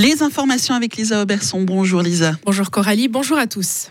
Les informations avec Lisa Auberson. Bonjour Lisa. Bonjour Coralie, bonjour à tous.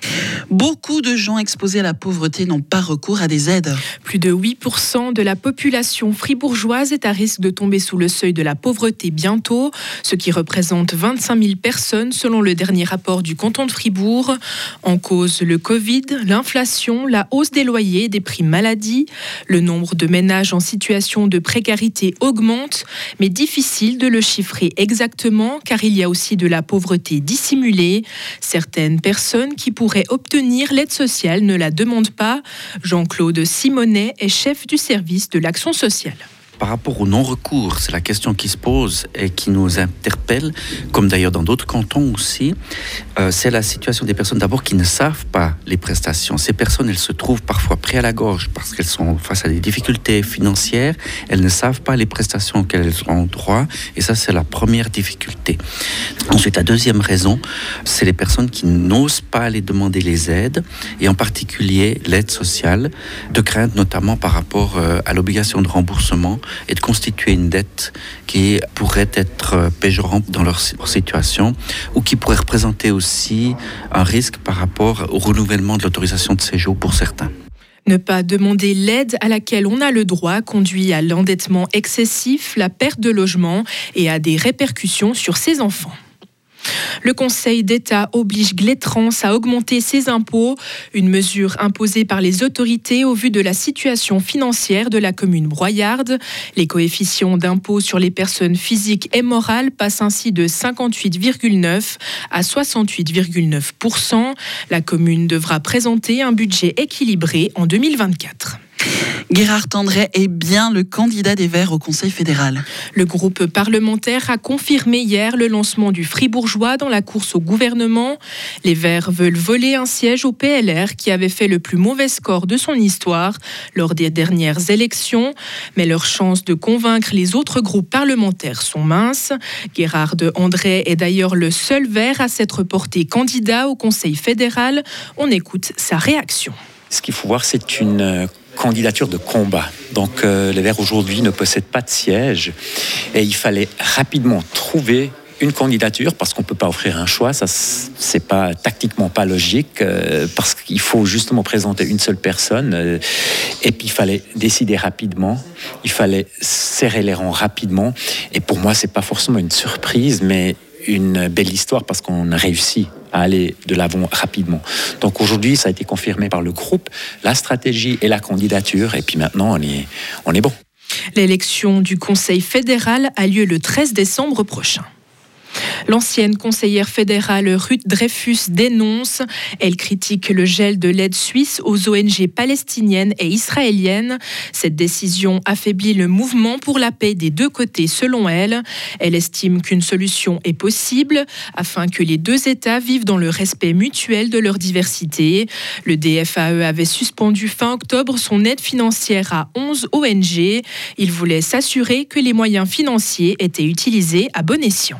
Beaucoup de gens exposés à la pauvreté n'ont pas recours à des aides. Plus de 8% de la population fribourgeoise est à risque de tomber sous le seuil de la pauvreté bientôt, ce qui représente 25 000 personnes selon le dernier rapport du canton de Fribourg. En cause le Covid, l'inflation, la hausse des loyers, des prix maladie. Le nombre de ménages en situation de précarité augmente, mais difficile de le chiffrer exactement car il y a aussi de la pauvreté dissimulée. Certaines personnes qui pourraient obtenir l'aide sociale ne la demandent pas. Jean-Claude Simonet est chef du service de l'action sociale. Par rapport au non-recours, c'est la question qui se pose et qui nous interpelle, comme d'ailleurs dans d'autres cantons aussi. Euh, c'est la situation des personnes d'abord qui ne savent pas les prestations. Ces personnes, elles se trouvent parfois près à la gorge parce qu'elles sont face à des difficultés financières. Elles ne savent pas les prestations auxquelles elles ont droit. Et ça, c'est la première difficulté. Ensuite, la deuxième raison, c'est les personnes qui n'osent pas aller demander les aides, et en particulier l'aide sociale, de crainte notamment par rapport euh, à l'obligation de remboursement et de constituer une dette qui pourrait être péjorante dans leur situation ou qui pourrait représenter aussi un risque par rapport au renouvellement de l'autorisation de séjour pour certains. Ne pas demander l'aide à laquelle on a le droit conduit à l'endettement excessif, la perte de logement et à des répercussions sur ses enfants. Le Conseil d'État oblige Glétrans à augmenter ses impôts, une mesure imposée par les autorités au vu de la situation financière de la commune broyarde. Les coefficients d'impôt sur les personnes physiques et morales passent ainsi de 58,9 à 68,9% La commune devra présenter un budget équilibré en 2024. Gérard Tendray est bien le candidat des Verts au Conseil fédéral. Le groupe parlementaire a confirmé hier le lancement du Fribourgeois dans la course au gouvernement. Les Verts veulent voler un siège au PLR qui avait fait le plus mauvais score de son histoire lors des dernières élections. Mais leurs chances de convaincre les autres groupes parlementaires sont minces. Gérard André est d'ailleurs le seul Vert à s'être porté candidat au Conseil fédéral. On écoute sa réaction. Ce qu'il faut voir, c'est une candidature de combat. Donc euh, les Verts aujourd'hui ne possèdent pas de siège. Et il fallait rapidement trouver une candidature parce qu'on peut pas offrir un choix, ça c'est pas tactiquement pas logique euh, parce qu'il faut justement présenter une seule personne. Euh, et puis il fallait décider rapidement, il fallait serrer les rangs rapidement. Et pour moi c'est pas forcément une surprise mais une belle histoire parce qu'on a réussi à aller de l'avant rapidement. Donc aujourd'hui, ça a été confirmé par le groupe, la stratégie et la candidature, et puis maintenant, on est, on est bon. L'élection du Conseil fédéral a lieu le 13 décembre prochain. L'ancienne conseillère fédérale Ruth Dreyfus dénonce. Elle critique le gel de l'aide suisse aux ONG palestiniennes et israéliennes. Cette décision affaiblit le mouvement pour la paix des deux côtés, selon elle. Elle estime qu'une solution est possible afin que les deux États vivent dans le respect mutuel de leur diversité. Le DFAE avait suspendu fin octobre son aide financière à 11 ONG. Il voulait s'assurer que les moyens financiers étaient utilisés à bon escient.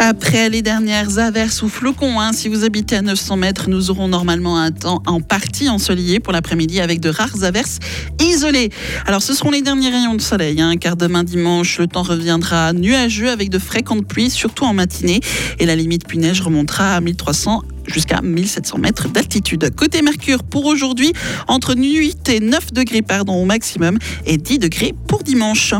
Après les dernières averses ou flocons, hein, si vous habitez à 900 mètres, nous aurons normalement un temps en partie ensoleillé pour l'après-midi avec de rares averses isolées. Alors ce seront les derniers rayons de soleil, hein, car demain dimanche, le temps reviendra nuageux avec de fréquentes pluies, surtout en matinée, et la limite pluie-neige remontera à 1300 jusqu'à 1700 mètres d'altitude. Côté Mercure, pour aujourd'hui, entre 8 et 9 degrés pardon, au maximum et 10 degrés pour dimanche.